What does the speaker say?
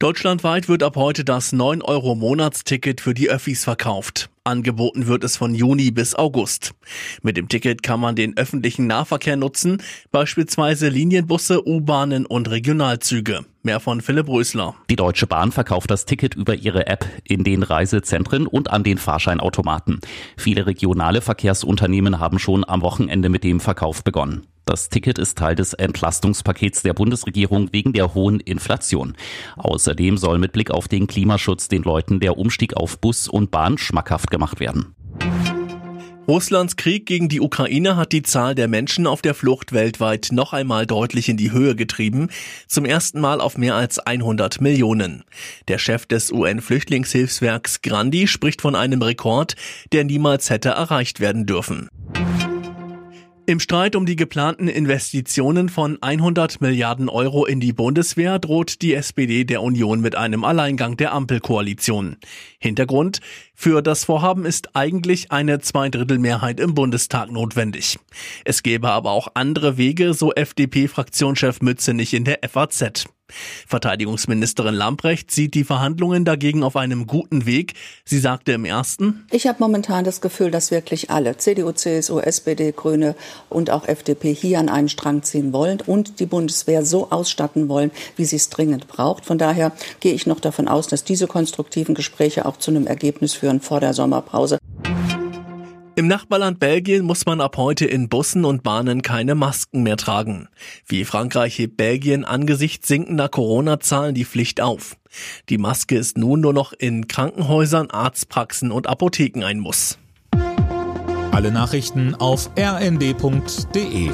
Deutschlandweit wird ab heute das 9-Euro-Monatsticket für die Öffis verkauft. Angeboten wird es von Juni bis August. Mit dem Ticket kann man den öffentlichen Nahverkehr nutzen, beispielsweise Linienbusse, U-Bahnen und Regionalzüge. Mehr von Philipp Rösler. Die Deutsche Bahn verkauft das Ticket über ihre App in den Reisezentren und an den Fahrscheinautomaten. Viele regionale Verkehrsunternehmen haben schon am Wochenende mit dem Verkauf begonnen. Das Ticket ist Teil des Entlastungspakets der Bundesregierung wegen der hohen Inflation. Außerdem soll mit Blick auf den Klimaschutz den Leuten der Umstieg auf Bus und Bahn schmackhaft gemacht werden. Russlands Krieg gegen die Ukraine hat die Zahl der Menschen auf der Flucht weltweit noch einmal deutlich in die Höhe getrieben, zum ersten Mal auf mehr als 100 Millionen. Der Chef des UN-Flüchtlingshilfswerks Grandi spricht von einem Rekord, der niemals hätte erreicht werden dürfen. Im Streit um die geplanten Investitionen von 100 Milliarden Euro in die Bundeswehr droht die SPD der Union mit einem Alleingang der Ampelkoalition. Hintergrund? Für das Vorhaben ist eigentlich eine Zweidrittelmehrheit im Bundestag notwendig. Es gäbe aber auch andere Wege, so FDP-Fraktionschef Mützenich in der FAZ. Verteidigungsministerin Lamprecht sieht die Verhandlungen dagegen auf einem guten Weg. Sie sagte im ersten, Ich habe momentan das Gefühl, dass wirklich alle, CDU, CSU, SPD, Grüne und auch FDP hier an einen Strang ziehen wollen und die Bundeswehr so ausstatten wollen, wie sie es dringend braucht. Von daher gehe ich noch davon aus, dass diese konstruktiven Gespräche auch zu einem Ergebnis führen vor der Sommerpause. Im Nachbarland Belgien muss man ab heute in Bussen und Bahnen keine Masken mehr tragen. Wie Frankreich hebt Belgien angesichts sinkender Corona-Zahlen die Pflicht auf. Die Maske ist nun nur noch in Krankenhäusern, Arztpraxen und Apotheken ein Muss. Alle Nachrichten auf rnd.de